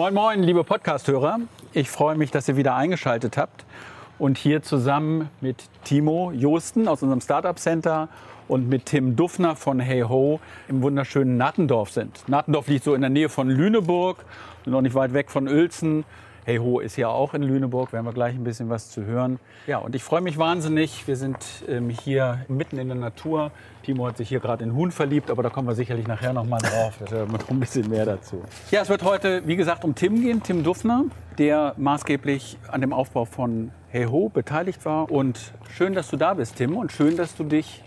Moin, moin, liebe Podcast-Hörer. Ich freue mich, dass ihr wieder eingeschaltet habt und hier zusammen mit Timo Josten aus unserem Startup Center und mit Tim Duffner von Hey Ho im wunderschönen Nattendorf sind. Nattendorf liegt so in der Nähe von Lüneburg, noch nicht weit weg von Uelzen. Hey Ho ist ja auch in Lüneburg, werden wir gleich ein bisschen was zu hören. Ja, und ich freue mich wahnsinnig. Wir sind ähm, hier mitten in der Natur. Timo hat sich hier gerade in Huhn verliebt, aber da kommen wir sicherlich nachher noch mal drauf. Da hören wir noch ein bisschen mehr dazu. Ja, es wird heute, wie gesagt, um Tim gehen, Tim Duffner, der maßgeblich an dem Aufbau von Hey Ho beteiligt war. Und schön, dass du da bist, Tim, und schön, dass du dich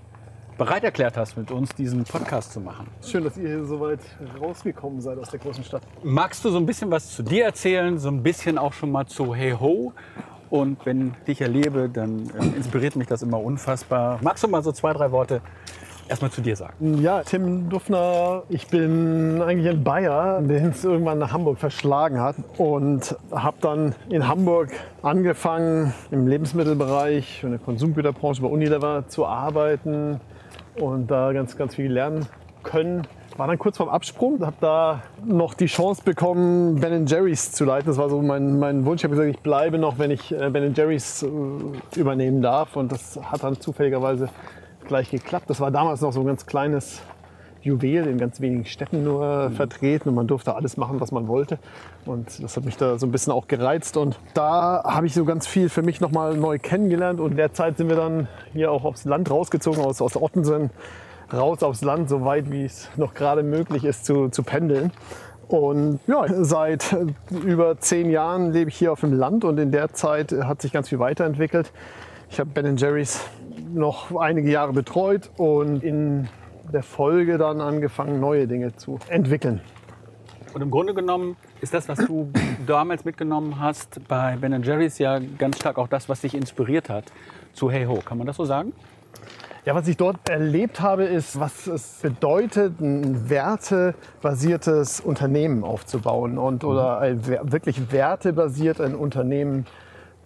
bereit erklärt hast, mit uns diesen Podcast zu machen. Schön, dass ihr hier so weit rausgekommen seid aus der großen Stadt. Magst du so ein bisschen was zu dir erzählen, so ein bisschen auch schon mal zu Hey Ho? Und wenn ich dich erlebe, dann äh, inspiriert mich das immer unfassbar. Magst du mal so zwei, drei Worte erstmal zu dir sagen? Ja, Tim Duffner, ich bin eigentlich ein Bayer, den es irgendwann nach Hamburg verschlagen hat und habe dann in Hamburg angefangen, im Lebensmittelbereich, in der Konsumgüterbranche bei Unilever zu arbeiten und da ganz, ganz viel lernen können. War dann kurz vorm Absprung, habe da noch die Chance bekommen, Ben Jerry's zu leiten. Das war so mein, mein Wunsch. Ich habe gesagt, ich bleibe noch, wenn ich äh, Ben Jerry's äh, übernehmen darf. Und das hat dann zufälligerweise gleich geklappt. Das war damals noch so ein ganz kleines Juwel in ganz wenigen Städten nur mhm. vertreten und man durfte alles machen, was man wollte. Und das hat mich da so ein bisschen auch gereizt. Und da habe ich so ganz viel für mich nochmal neu kennengelernt. Und in der Zeit sind wir dann hier auch aufs Land rausgezogen, aus, aus Ottensen raus aufs Land, so weit wie es noch gerade möglich ist zu, zu pendeln. Und ja, seit über zehn Jahren lebe ich hier auf dem Land und in der Zeit hat sich ganz viel weiterentwickelt. Ich habe Ben Jerry's noch einige Jahre betreut und in der Folge dann angefangen, neue Dinge zu entwickeln. Und im Grunde genommen ist das, was du damals mitgenommen hast bei Ben Jerry's ja ganz stark auch das, was dich inspiriert hat zu Hey Ho. Kann man das so sagen? Ja, was ich dort erlebt habe, ist, was es bedeutet, ein wertebasiertes Unternehmen aufzubauen und oder ein wirklich wertebasiert ein Unternehmen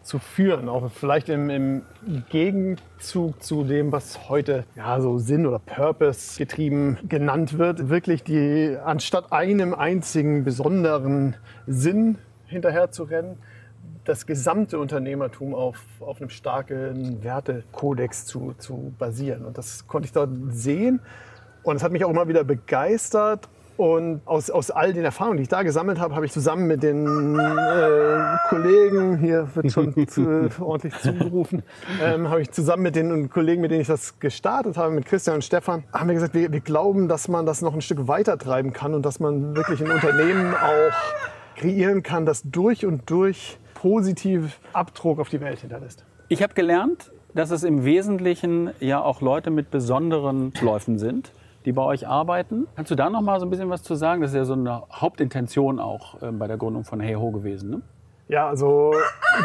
zu führen, auch vielleicht im, im, Gegenzug zu dem, was heute ja so Sinn oder Purpose getrieben genannt wird, wirklich die anstatt einem einzigen besonderen Sinn hinterher zu rennen, das gesamte Unternehmertum auf, auf einem starken Wertekodex zu, zu basieren. Und das konnte ich dort sehen. Und es hat mich auch immer wieder begeistert und aus, aus all den Erfahrungen, die ich da gesammelt habe, habe ich zusammen mit den äh, Kollegen, hier wird schon zu, ordentlich zugerufen, ähm, habe ich zusammen mit den Kollegen, mit denen ich das gestartet habe, mit Christian und Stefan, haben wir gesagt, wir, wir glauben, dass man das noch ein Stück weiter treiben kann und dass man wirklich ein Unternehmen auch kreieren kann, das durch und durch positiv Abdruck auf die Welt hinterlässt. Ich habe gelernt, dass es im Wesentlichen ja auch Leute mit besonderen Läufen sind die bei euch arbeiten. Kannst du da noch mal so ein bisschen was zu sagen? Das ist ja so eine Hauptintention auch äh, bei der Gründung von Hey Ho gewesen. Ne? Ja, also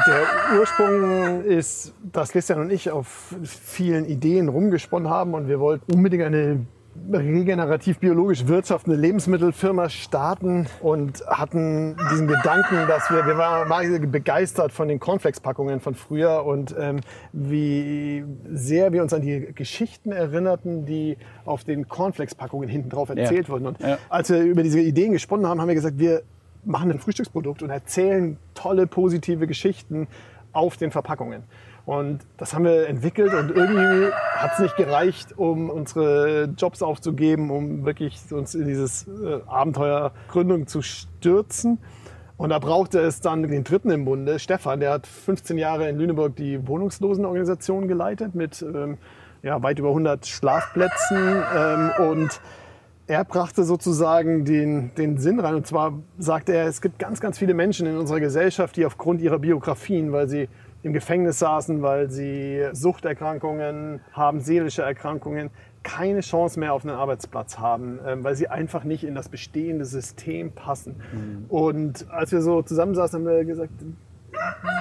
der Ursprung ist, dass Christian und ich auf vielen Ideen rumgesponnen haben und wir wollten unbedingt eine regenerativ biologisch wirtschaftende Lebensmittelfirma starten und hatten diesen Gedanken, dass wir, wir waren begeistert von den Cornflakes-Packungen von früher und ähm, wie sehr wir uns an die Geschichten erinnerten, die auf den Cornflakes-Packungen hinten drauf erzählt ja. wurden. Und ja. als wir über diese Ideen gesponnen haben, haben wir gesagt, wir machen ein Frühstücksprodukt und erzählen tolle, positive Geschichten auf den Verpackungen. Und das haben wir entwickelt und irgendwie hat es nicht gereicht, um unsere Jobs aufzugeben, um wirklich uns in dieses äh, Abenteuer Gründung zu stürzen. Und da brauchte es dann den dritten im Bunde, Stefan, der hat 15 Jahre in Lüneburg die Wohnungslosenorganisation geleitet mit ähm, ja, weit über 100 Schlafplätzen. Ähm, und er brachte sozusagen den, den Sinn rein. Und zwar sagte er, es gibt ganz, ganz viele Menschen in unserer Gesellschaft, die aufgrund ihrer Biografien, weil sie im Gefängnis saßen, weil sie Suchterkrankungen haben, seelische Erkrankungen, keine Chance mehr auf einen Arbeitsplatz haben, ähm, weil sie einfach nicht in das bestehende System passen. Mhm. Und als wir so zusammensaßen, haben wir gesagt,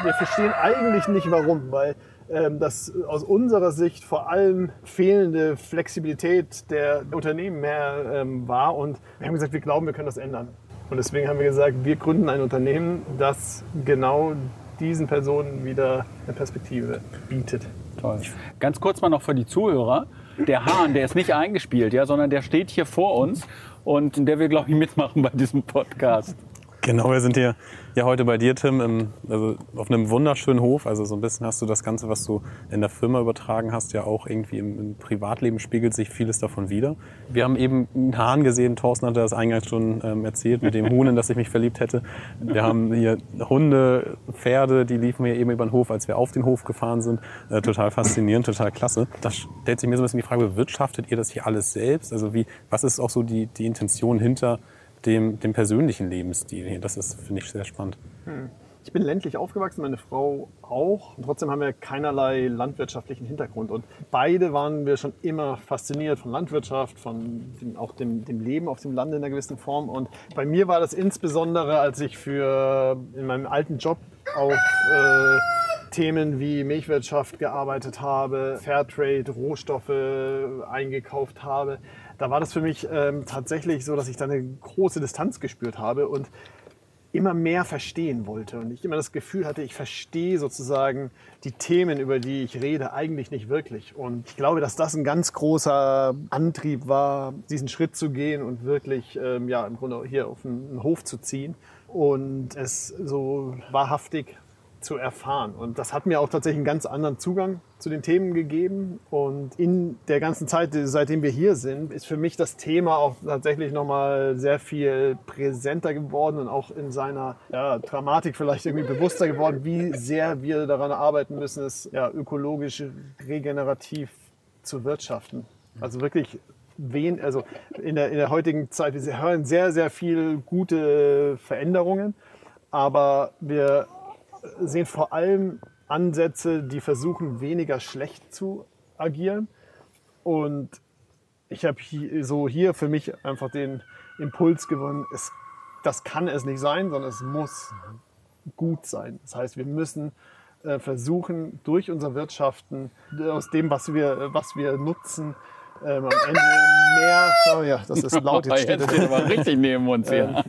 wir verstehen eigentlich nicht warum, weil ähm, das aus unserer Sicht vor allem fehlende Flexibilität der Unternehmen mehr ähm, war. Und wir haben gesagt, wir glauben, wir können das ändern. Und deswegen haben wir gesagt, wir gründen ein Unternehmen, das genau diesen Personen wieder eine Perspektive bietet. Toll. Ganz kurz mal noch für die Zuhörer. Der Hahn, der ist nicht eingespielt, ja, sondern der steht hier vor uns und der will, glaube ich, mitmachen bei diesem Podcast. Genau, wir sind hier ja heute bei dir, Tim, im, also auf einem wunderschönen Hof. Also so ein bisschen hast du das Ganze, was du in der Firma übertragen hast, ja auch irgendwie im, im Privatleben spiegelt sich vieles davon wieder. Wir haben eben einen Hahn gesehen, Thorsten hatte das eingangs schon ähm, erzählt, mit dem Huhn, in das ich mich verliebt hätte. Wir haben hier Hunde, Pferde, die liefen hier eben über den Hof, als wir auf den Hof gefahren sind. Äh, total faszinierend, total klasse. Da stellt sich mir so ein bisschen die Frage, bewirtschaftet ihr das hier alles selbst? Also wie, was ist auch so die, die Intention hinter dem, dem persönlichen Lebensstil hier. Das ist, finde ich, sehr spannend. Hm. Ich bin ländlich aufgewachsen, meine Frau auch. Und trotzdem haben wir keinerlei landwirtschaftlichen Hintergrund. Und beide waren wir schon immer fasziniert von Landwirtschaft, von dem, auch dem, dem Leben auf dem Lande in einer gewissen Form. Und bei mir war das insbesondere, als ich für in meinem alten Job auf äh, Themen wie Milchwirtschaft gearbeitet habe, Fairtrade, Rohstoffe eingekauft habe da war das für mich ähm, tatsächlich so, dass ich da eine große Distanz gespürt habe und immer mehr verstehen wollte. Und ich immer das Gefühl hatte, ich verstehe sozusagen die Themen, über die ich rede, eigentlich nicht wirklich. Und ich glaube, dass das ein ganz großer Antrieb war, diesen Schritt zu gehen und wirklich ähm, ja, im Grunde hier auf einen Hof zu ziehen und es so wahrhaftig zu erfahren. Und das hat mir auch tatsächlich einen ganz anderen Zugang zu den Themen gegeben. Und in der ganzen Zeit, seitdem wir hier sind, ist für mich das Thema auch tatsächlich nochmal sehr viel präsenter geworden und auch in seiner ja, Dramatik vielleicht irgendwie bewusster geworden, wie sehr wir daran arbeiten müssen, es ja, ökologisch regenerativ zu wirtschaften. Also wirklich wen, also in der, in der heutigen Zeit, wir hören sehr, sehr viel gute Veränderungen, aber wir sehen vor allem Ansätze, die versuchen, weniger schlecht zu agieren. Und ich habe hier, so hier für mich einfach den Impuls gewonnen, es, das kann es nicht sein, sondern es muss gut sein. Das heißt, wir müssen äh, versuchen, durch unser Wirtschaften, aus dem, was wir, was wir nutzen, ähm, am Ende mehr. Oh ja, das ist laut. Jetzt steht jetzt aber richtig neben uns hier.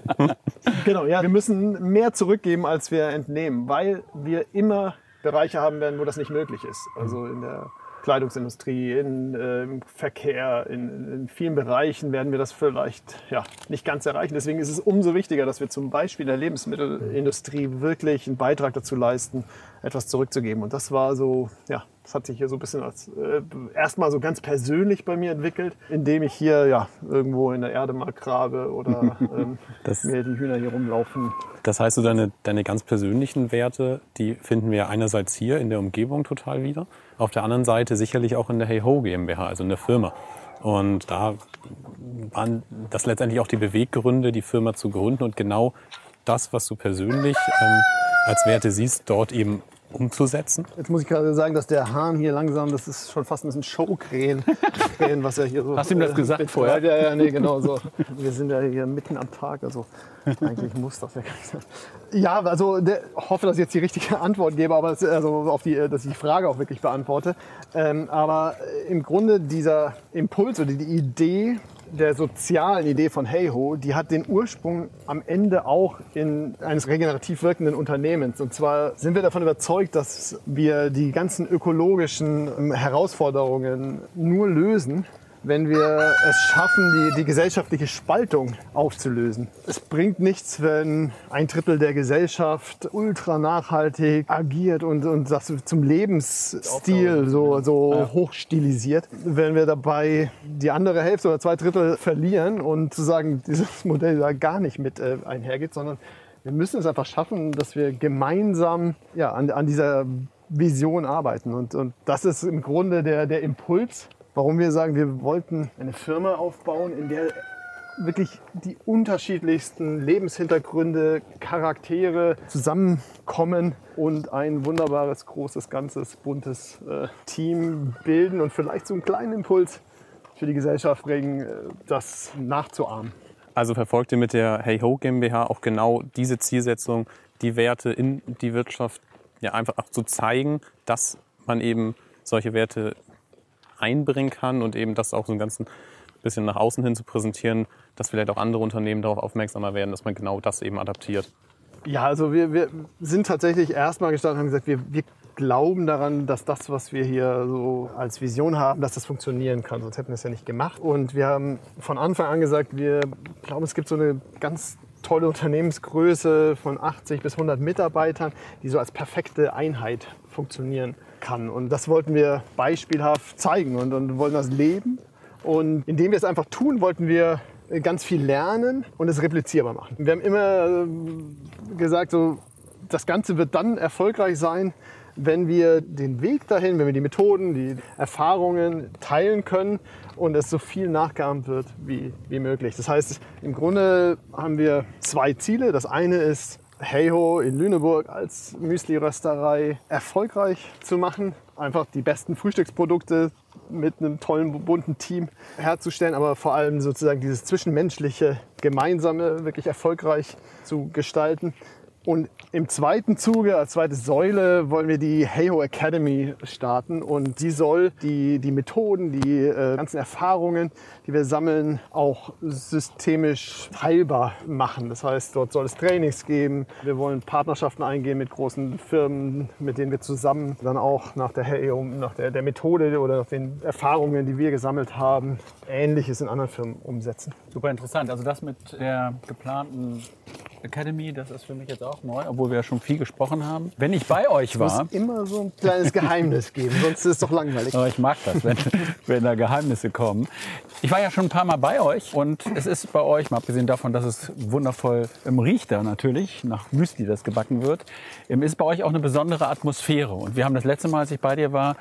genau, ja. Wir müssen mehr zurückgeben, als wir entnehmen, weil wir immer Bereiche haben werden, wo das nicht möglich ist. Also in der Kleidungsindustrie, in, äh, im Verkehr, in, in, vielen Bereichen werden wir das vielleicht ja, nicht ganz erreichen. Deswegen ist es umso wichtiger, dass wir zum Beispiel in der Lebensmittelindustrie wirklich einen Beitrag dazu leisten, etwas zurückzugeben. Und das war so, ja, das hat sich hier so ein bisschen als äh, erstmal so ganz persönlich bei mir entwickelt, indem ich hier ja irgendwo in der Erde mal grabe oder ähm, mir die Hühner hier rumlaufen. Das heißt, so deine, deine ganz persönlichen Werte, die finden wir einerseits hier in der Umgebung total wieder, auf der anderen Seite sicherlich auch in der Hey Ho GmbH, also in der Firma. Und da waren das letztendlich auch die Beweggründe, die Firma zu gründen und genau das, was du persönlich ähm, als Werte siehst, dort eben umzusetzen. Jetzt muss ich gerade sagen, dass der Hahn hier langsam, das ist schon fast ein bisschen Showkrähen, was er hier so. Hast du ihm das äh, gesagt vorher? Ja, ja, nee, genau so. Wir sind ja hier mitten am Tag, also eigentlich muss das ja gar nicht sein. Ja, also der, hoffe, dass ich jetzt die richtige Antwort gebe, aber das, also auf die, dass ich die Frage auch wirklich beantworte. Ähm, aber im Grunde dieser Impuls oder die Idee, der sozialen Idee von HeyHo, die hat den Ursprung am Ende auch in eines regenerativ wirkenden Unternehmens. Und zwar sind wir davon überzeugt, dass wir die ganzen ökologischen Herausforderungen nur lösen, wenn wir es schaffen, die, die gesellschaftliche Spaltung aufzulösen. Es bringt nichts, wenn ein Drittel der Gesellschaft ultra nachhaltig agiert und, und das zum Lebensstil so, so ja. hochstilisiert, wenn wir dabei die andere Hälfte oder zwei Drittel verlieren und sozusagen dieses Modell da gar nicht mit äh, einhergeht, sondern wir müssen es einfach schaffen, dass wir gemeinsam ja, an, an dieser Vision arbeiten. Und, und das ist im Grunde der, der Impuls, warum wir sagen, wir wollten eine Firma aufbauen, in der wirklich die unterschiedlichsten Lebenshintergründe, Charaktere zusammenkommen und ein wunderbares, großes, ganzes, buntes äh, Team bilden und vielleicht so einen kleinen Impuls für die Gesellschaft bringen, äh, das nachzuahmen. Also verfolgt ihr mit der Hey Ho GmbH auch genau diese Zielsetzung, die Werte in die Wirtschaft ja einfach auch zu zeigen, dass man eben solche Werte einbringen kann und eben das auch so ein ganzen bisschen nach außen hin zu präsentieren, dass vielleicht auch andere Unternehmen darauf aufmerksamer werden, dass man genau das eben adaptiert. Ja, also wir, wir sind tatsächlich erstmal gestartet und haben gesagt, wir, wir glauben daran, dass das, was wir hier so als Vision haben, dass das funktionieren kann. Sonst hätten wir es ja nicht gemacht. Und wir haben von Anfang an gesagt, wir glauben, es gibt so eine ganz tolle Unternehmensgröße von 80 bis 100 Mitarbeitern, die so als perfekte Einheit funktionieren kann. Und das wollten wir beispielhaft zeigen und, und wollten das leben. Und indem wir es einfach tun, wollten wir ganz viel lernen und es replizierbar machen. Wir haben immer äh, gesagt, so, das Ganze wird dann erfolgreich sein, wenn wir den Weg dahin, wenn wir die Methoden, die Erfahrungen teilen können und es so viel nachgeahmt wird wie, wie möglich. Das heißt, im Grunde haben wir zwei Ziele. Das eine ist, Heyho in Lüneburg als Müsli-Rösterei erfolgreich zu machen. Einfach die besten Frühstücksprodukte mit einem tollen, bunten Team herzustellen, aber vor allem sozusagen dieses zwischenmenschliche, gemeinsame wirklich erfolgreich zu gestalten. Und im zweiten Zuge, als zweite Säule, wollen wir die Heyho Academy starten. Und die soll die, die Methoden, die äh, ganzen Erfahrungen, die wir sammeln, auch systemisch teilbar machen. Das heißt, dort soll es Trainings geben. Wir wollen Partnerschaften eingehen mit großen Firmen, mit denen wir zusammen dann auch nach der Heyho, nach der, der Methode oder nach den Erfahrungen, die wir gesammelt haben, Ähnliches in anderen Firmen umsetzen. Super interessant. Also das mit der geplanten Academy, das ist für mich jetzt auch neu, obwohl wir ja schon viel gesprochen haben. Wenn ich bei euch war. Es muss immer so ein kleines Geheimnis geben, sonst ist es doch langweilig. Aber ich mag das, wenn, wenn da Geheimnisse kommen. Ich war ja schon ein paar Mal bei euch und es ist bei euch, mal abgesehen davon, dass es wundervoll im riecht da natürlich, nach Müsli, das gebacken wird, ist bei euch auch eine besondere Atmosphäre. Und wir haben das letzte Mal, als ich bei dir war,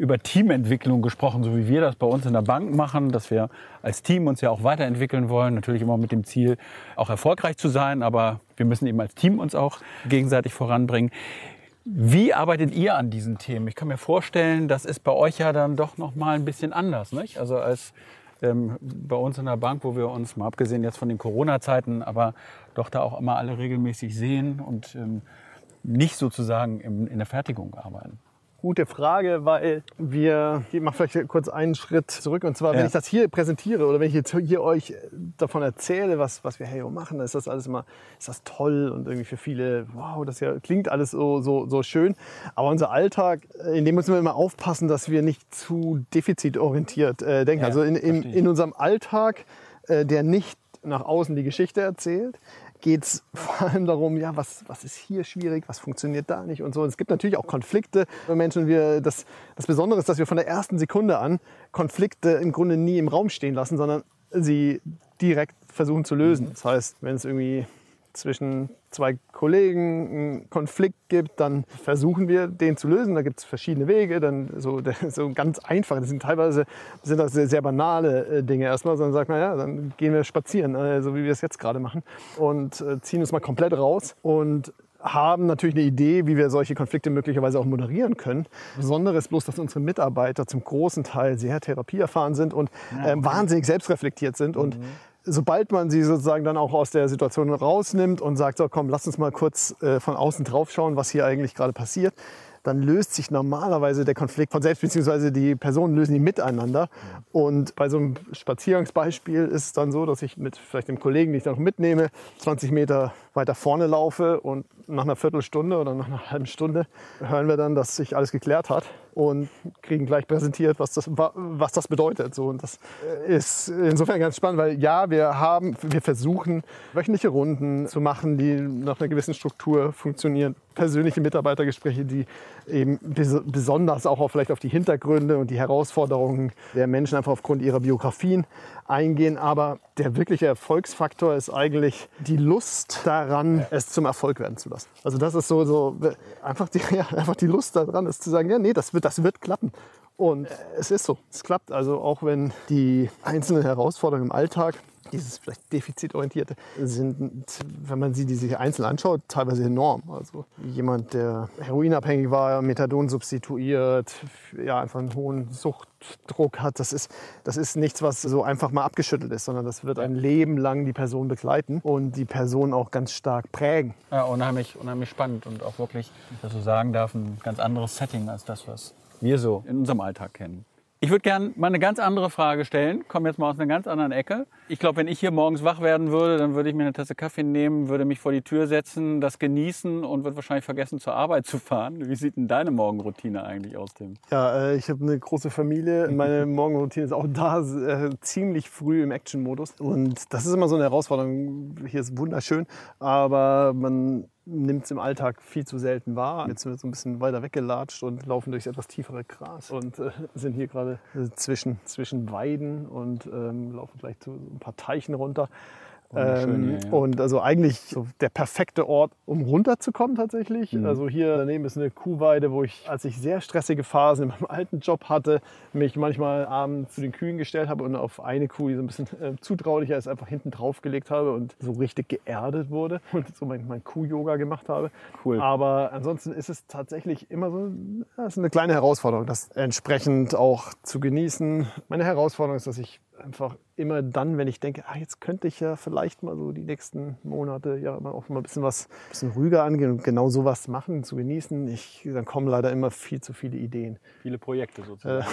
über Teamentwicklung gesprochen, so wie wir das bei uns in der Bank machen, dass wir als Team uns ja auch weiterentwickeln wollen, natürlich immer mit dem Ziel, auch erfolgreich zu sein, aber wir müssen eben als Team uns auch gegenseitig voranbringen. Wie arbeitet ihr an diesen Themen? Ich kann mir vorstellen, das ist bei euch ja dann doch noch mal ein bisschen anders, nicht? Also als ähm, bei uns in der Bank, wo wir uns mal abgesehen jetzt von den Corona-Zeiten, aber doch da auch immer alle regelmäßig sehen und ähm, nicht sozusagen im, in der Fertigung arbeiten gute Frage, weil wir, ich mache vielleicht kurz einen Schritt zurück. Und zwar, wenn ich das hier präsentiere oder wenn ich jetzt hier euch davon erzähle, was, was wir Heyo machen, dann ist das alles immer, ist das toll und irgendwie für viele, wow, das ja, klingt alles so, so, so schön. Aber unser Alltag, in dem müssen wir immer aufpassen, dass wir nicht zu defizitorientiert äh, denken. Ja, also in, in, in unserem Alltag, äh, der nicht nach außen die Geschichte erzählt, geht es vor allem darum, ja, was, was ist hier schwierig, was funktioniert da nicht und so. Und es gibt natürlich auch Konflikte bei Menschen. Wir, das, das Besondere ist, dass wir von der ersten Sekunde an Konflikte im Grunde nie im Raum stehen lassen, sondern sie direkt versuchen zu lösen. Das heißt, wenn es irgendwie zwischen zwei Kollegen einen Konflikt gibt, dann versuchen wir den zu lösen. Da gibt es verschiedene Wege, dann so, so ganz einfach. Das sind teilweise sind das sehr, sehr banale äh, Dinge erstmal, sondern sagt man, ja, dann gehen wir spazieren, äh, so wie wir es jetzt gerade machen und äh, ziehen uns mal komplett raus und haben natürlich eine Idee, wie wir solche Konflikte möglicherweise auch moderieren können. Besonderes bloß, dass unsere Mitarbeiter zum großen Teil sehr therapieerfahren sind und äh, wahnsinnig selbstreflektiert sind und mhm sobald man sie sozusagen dann auch aus der Situation rausnimmt und sagt, so komm, lass uns mal kurz äh, von außen drauf schauen, was hier eigentlich gerade passiert, dann löst sich normalerweise der Konflikt von selbst, beziehungsweise die Personen lösen ihn miteinander. Und bei so einem Spaziergangsbeispiel ist es dann so, dass ich mit vielleicht dem Kollegen, den ich dann noch mitnehme, 20 Meter weiter vorne laufe und nach einer Viertelstunde oder nach einer halben Stunde hören wir dann, dass sich alles geklärt hat und kriegen gleich präsentiert, was das, was das bedeutet. So, und das ist insofern ganz spannend, weil ja, wir haben, wir versuchen wöchentliche Runden zu machen, die nach einer gewissen Struktur funktionieren. Persönliche Mitarbeitergespräche, die eben besonders auch auf, vielleicht auf die Hintergründe und die Herausforderungen der Menschen einfach aufgrund ihrer Biografien eingehen. Aber der wirkliche Erfolgsfaktor ist eigentlich die Lust daran, es zum Erfolg werden zu lassen. Also das ist so, so einfach, die, ja, einfach die Lust daran ist zu sagen, ja, nee, das wird, das wird klappen. Und es ist so, es klappt. Also auch wenn die einzelnen Herausforderungen im Alltag dieses vielleicht defizitorientierte sind, wenn man sie die sich einzeln anschaut, teilweise enorm. Also jemand, der heroinabhängig war, Methadon substituiert, ja, einfach einen hohen Suchtdruck hat, das ist, das ist nichts, was so einfach mal abgeschüttelt ist, sondern das wird ein Leben lang die Person begleiten und die Person auch ganz stark prägen. Ja, unheimlich, unheimlich spannend und auch wirklich, wenn ich das so sagen darf, ein ganz anderes Setting als das, was wir so in unserem Alltag kennen. Ich würde gerne mal eine ganz andere Frage stellen. Komme jetzt mal aus einer ganz anderen Ecke. Ich glaube, wenn ich hier morgens wach werden würde, dann würde ich mir eine Tasse Kaffee nehmen, würde mich vor die Tür setzen, das genießen und würde wahrscheinlich vergessen, zur Arbeit zu fahren. Wie sieht denn deine Morgenroutine eigentlich aus, Tim? Ja, äh, ich habe eine große Familie. Meine Morgenroutine ist auch da äh, ziemlich früh im Action-Modus. Und das ist immer so eine Herausforderung. Hier ist wunderschön, aber man nimmt es im Alltag viel zu selten wahr. Jetzt sind wir so ein bisschen weiter weggelatscht und laufen durchs etwas tiefere Gras und äh, sind hier gerade zwischen, zwischen Weiden und ähm, laufen gleich zu ein paar Teichen runter. Ähm, hier, ja. Und also eigentlich so der perfekte Ort, um runterzukommen tatsächlich. Mhm. Also hier daneben ist eine Kuhweide, wo ich, als ich sehr stressige Phasen in meinem alten Job hatte, mich manchmal abends zu den Kühen gestellt habe und auf eine Kuh, die so ein bisschen äh, zutraulicher ist, einfach hinten drauf gelegt habe und so richtig geerdet wurde und so mein, mein Kuh-Yoga gemacht habe. Cool. Aber ansonsten ist es tatsächlich immer so, ja, ist eine kleine Herausforderung, das entsprechend auch zu genießen. Meine Herausforderung ist, dass ich einfach immer dann, wenn ich denke, ah, jetzt könnte ich ja vielleicht mal so die nächsten Monate ja auch mal ein bisschen was ein bisschen ruhiger angehen und genau sowas machen, zu genießen. Ich, dann kommen leider immer viel zu viele Ideen. Viele Projekte sozusagen.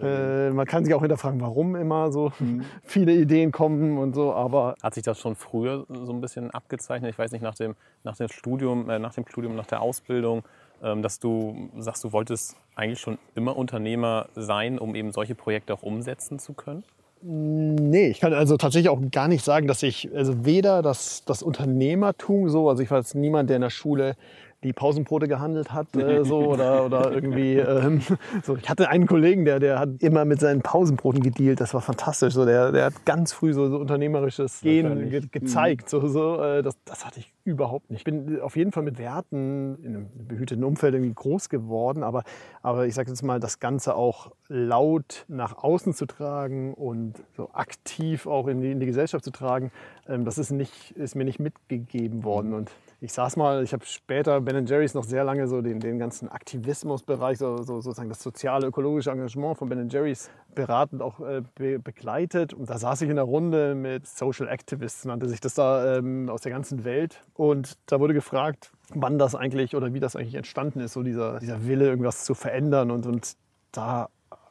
Äh, äh, man kann sich auch hinterfragen, warum immer so mhm. viele Ideen kommen und so, aber. Hat sich das schon früher so ein bisschen abgezeichnet? Ich weiß nicht, nach dem, nach dem Studium, äh, nach dem Studium, nach der Ausbildung, ähm, dass du sagst, du wolltest eigentlich schon immer Unternehmer sein, um eben solche Projekte auch umsetzen zu können? Nee, ich kann also tatsächlich auch gar nicht sagen, dass ich, also weder das, das Unternehmertum so, also ich war jetzt niemand, der in der Schule die Pausenbrote gehandelt hat äh, so oder, oder irgendwie ähm, so. Ich hatte einen Kollegen, der, der hat immer mit seinen Pausenbroten gedealt. Das war fantastisch. So, der, der hat ganz früh so, so unternehmerisches Gehen ge gezeigt. So, so, äh, das, das hatte ich überhaupt nicht. Ich bin auf jeden Fall mit Werten in einem behüteten Umfeld irgendwie groß geworden, aber, aber ich sage jetzt mal, das Ganze auch laut nach außen zu tragen und so aktiv auch in die, in die Gesellschaft zu tragen, ähm, das ist, nicht, ist mir nicht mitgegeben worden. Und ich saß mal, ich habe später Ben Jerry's noch sehr lange so den, den ganzen Aktivismusbereich, so, so, sozusagen das soziale, ökologische Engagement von Ben Jerry's beratend auch äh, be begleitet. Und da saß ich in der Runde mit Social Activists, nannte sich das da ähm, aus der ganzen Welt. Und da wurde gefragt, wann das eigentlich oder wie das eigentlich entstanden ist, so dieser, dieser Wille, irgendwas zu verändern. Und, und da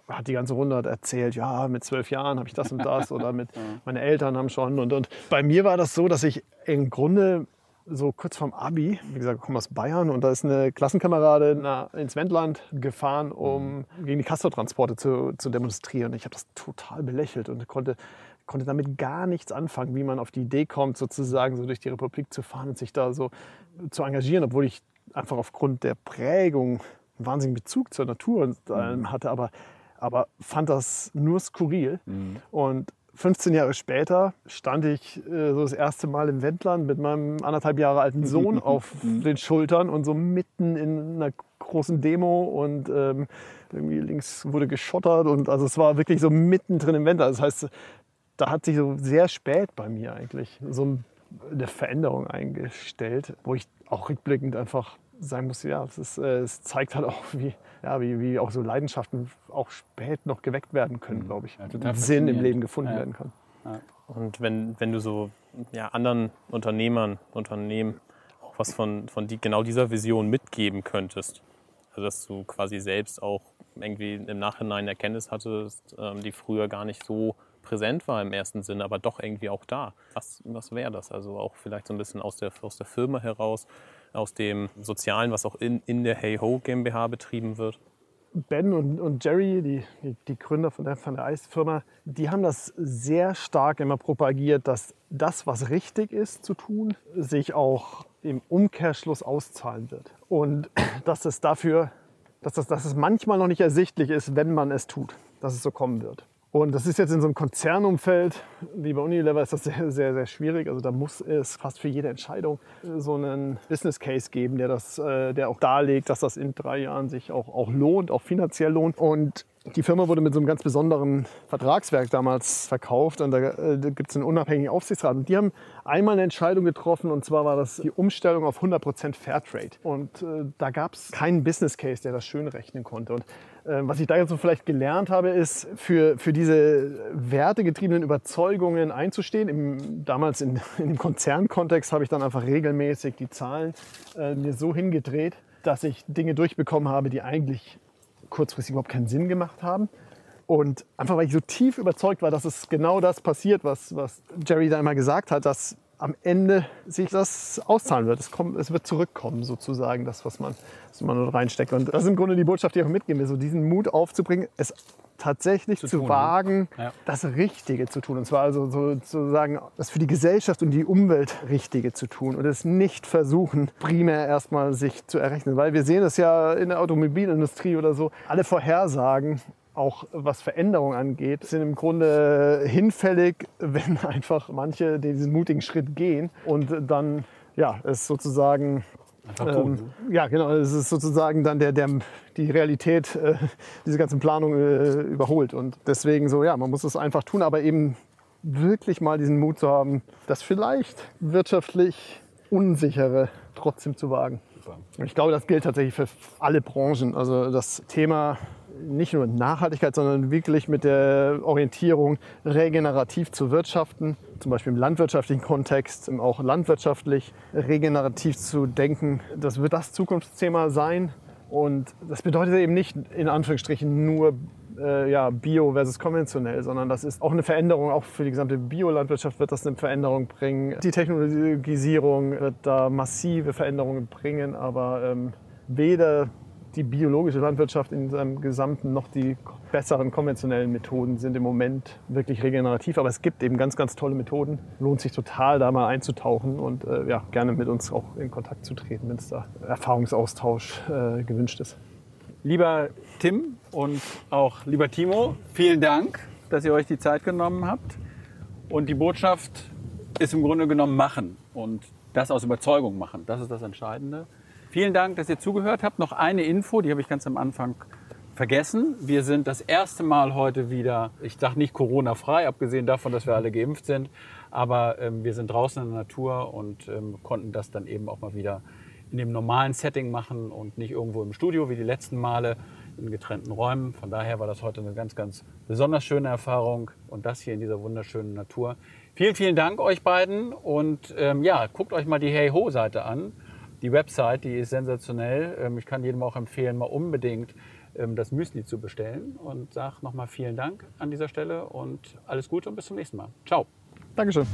hat die ganze Runde erzählt, ja, mit zwölf Jahren habe ich das und das oder mit meine Eltern haben schon. Und, und bei mir war das so, dass ich im Grunde so kurz vorm Abi, wie gesagt, ich komme aus Bayern und da ist eine Klassenkameradin ins Wendland gefahren, um gegen die Castortransporte zu, zu demonstrieren. Ich habe das total belächelt und konnte, konnte damit gar nichts anfangen, wie man auf die Idee kommt, sozusagen so durch die Republik zu fahren und sich da so zu engagieren, obwohl ich einfach aufgrund der Prägung einen wahnsinnigen Bezug zur Natur mhm. hatte, aber, aber fand das nur skurril. Mhm. Und 15 Jahre später stand ich äh, so das erste Mal im Wendland mit meinem anderthalb Jahre alten Sohn auf den Schultern und so mitten in einer großen Demo und ähm, irgendwie links wurde geschottert und also es war wirklich so mittendrin im Wendland. Das heißt, da hat sich so sehr spät bei mir eigentlich so eine Veränderung eingestellt, wo ich auch rückblickend einfach sagen muss, ja, es, ist, äh, es zeigt halt auch, wie, ja, wie, wie auch so Leidenschaften auch spät noch geweckt werden können, mhm. glaube ich. Ja, Sinn im Leben gefunden ja. werden kann. Ja. Und wenn, wenn du so ja, anderen Unternehmern, Unternehmen auch was von, von die, genau dieser Vision mitgeben könntest, also dass du quasi selbst auch irgendwie im Nachhinein Erkenntnis hattest, ähm, die früher gar nicht so präsent war im ersten Sinne, aber doch irgendwie auch da. Was, was wäre das? Also auch vielleicht so ein bisschen aus der, aus der Firma heraus, aus dem Sozialen, was auch in, in der Hey Ho GmbH betrieben wird? Ben und, und Jerry, die, die, die, Gründer von der, von der Eisfirma, die haben das sehr stark immer propagiert, dass das, was richtig ist zu tun, sich auch im Umkehrschluss auszahlen wird. Und dass es dafür, dass, das, dass es manchmal noch nicht ersichtlich ist, wenn man es tut, dass es so kommen wird. Und das ist jetzt in so einem Konzernumfeld wie bei Unilever ist das sehr, sehr, sehr schwierig. Also da muss es fast für jede Entscheidung äh, so einen Business Case geben, der das, äh, der auch darlegt, dass das in drei Jahren sich auch, auch lohnt, auch finanziell lohnt. Und die Firma wurde mit so einem ganz besonderen Vertragswerk damals verkauft und da, äh, gibt es einen unabhängigen Aufsichtsrat. Und die haben einmal eine Entscheidung getroffen und zwar war das die Umstellung auf 100% Fairtrade. Und äh, da gab es keinen Business Case, der das schön rechnen konnte. Und was ich da jetzt so vielleicht gelernt habe, ist für, für diese wertegetriebenen Überzeugungen einzustehen. Im, damals in, in dem Konzernkontext habe ich dann einfach regelmäßig die Zahlen äh, mir so hingedreht, dass ich Dinge durchbekommen habe, die eigentlich kurzfristig überhaupt keinen Sinn gemacht haben. Und einfach weil ich so tief überzeugt war, dass es genau das passiert, was, was Jerry da immer gesagt hat, dass am Ende sich das auszahlen wird. Es, kommt, es wird zurückkommen, sozusagen, das, was man, was man dort reinsteckt. Und das ist im Grunde die Botschaft, die ich auch mitgeben will, so diesen Mut aufzubringen, es tatsächlich zu, Zu tun, ne? wagen, Ja. das Richtige zu tun. Und zwar also sozusagen das für die Gesellschaft und die Umwelt Richtige zu tun und es nicht versuchen, primär erstmal sich zu errechnen. Weil wir sehen es ja in der Automobilindustrie oder so, alle Vorhersagen auch was Veränderung angeht, sind im Grunde hinfällig, wenn einfach manche diesen mutigen Schritt gehen und dann ja, es sozusagen ähm, ja, genau. Es ist sozusagen dann der, der, die Realität, äh, diese ganzen Planungen äh, überholt. Und deswegen so, ja, man muss es einfach tun, aber eben wirklich mal diesen Mut zu haben, das vielleicht wirtschaftlich Unsichere trotzdem zu wagen. Ich glaube, das gilt tatsächlich für alle Branchen. Also das Thema nicht nur Nachhaltigkeit, sondern wirklich mit der Orientierung regenerativ zu wirtschaften, zum Beispiel im landwirtschaftlichen Kontext, auch landwirtschaftlich regenerativ zu denken. Das wird das Zukunftsthema sein. Und das bedeutet eben nicht in Anführungsstrichen nur äh, ja, Bio versus konventionell, sondern das ist auch eine Veränderung, auch für die gesamte Biolandwirtschaft wird das eine Veränderung bringen. Die Technologisierung wird da massive Veränderungen bringen, aber ähm, weder die biologische Landwirtschaft in seinem Gesamten noch die besseren konventionellen Methoden sind im Moment wirklich regenerativ. Aber es gibt eben ganz, ganz tolle Methoden. Lohnt sich total, da mal einzutauchen und äh, ja, gerne mit uns auch in Kontakt zu treten, wenn es da Erfahrungsaustausch äh, gewünscht ist. Lieber Tim und auch lieber Timo, vielen Dank, dass ihr euch die Zeit genommen habt. Und die Botschaft ist im Grunde genommen machen und das aus Überzeugung machen. Das ist das Entscheidende. Vielen Dank, dass ihr zugehört habt. Noch eine Info, die habe ich ganz am Anfang vergessen. Wir sind das erste Mal heute wieder, ich sage nicht Corona-frei, abgesehen davon, dass wir alle geimpft sind, aber ähm, wir sind draußen in der Natur und ähm, konnten das dann eben auch mal wieder in dem normalen Setting machen und nicht irgendwo im Studio wie die letzten Male in getrennten Räumen. Von daher war das heute eine ganz, ganz besonders schöne Erfahrung und das hier in dieser wunderschönen Natur. Vielen, vielen Dank euch beiden und ähm, ja, guckt euch mal die Hey Ho Seite an. Die Website, die ist sensationell. Ähm, ich kann jedem auch empfehlen, mal unbedingt ähm, das Müsli zu bestellen und sage nochmal vielen Dank an dieser Stelle und alles Gute und bis zum nächsten Mal. Ciao. Dankeschön.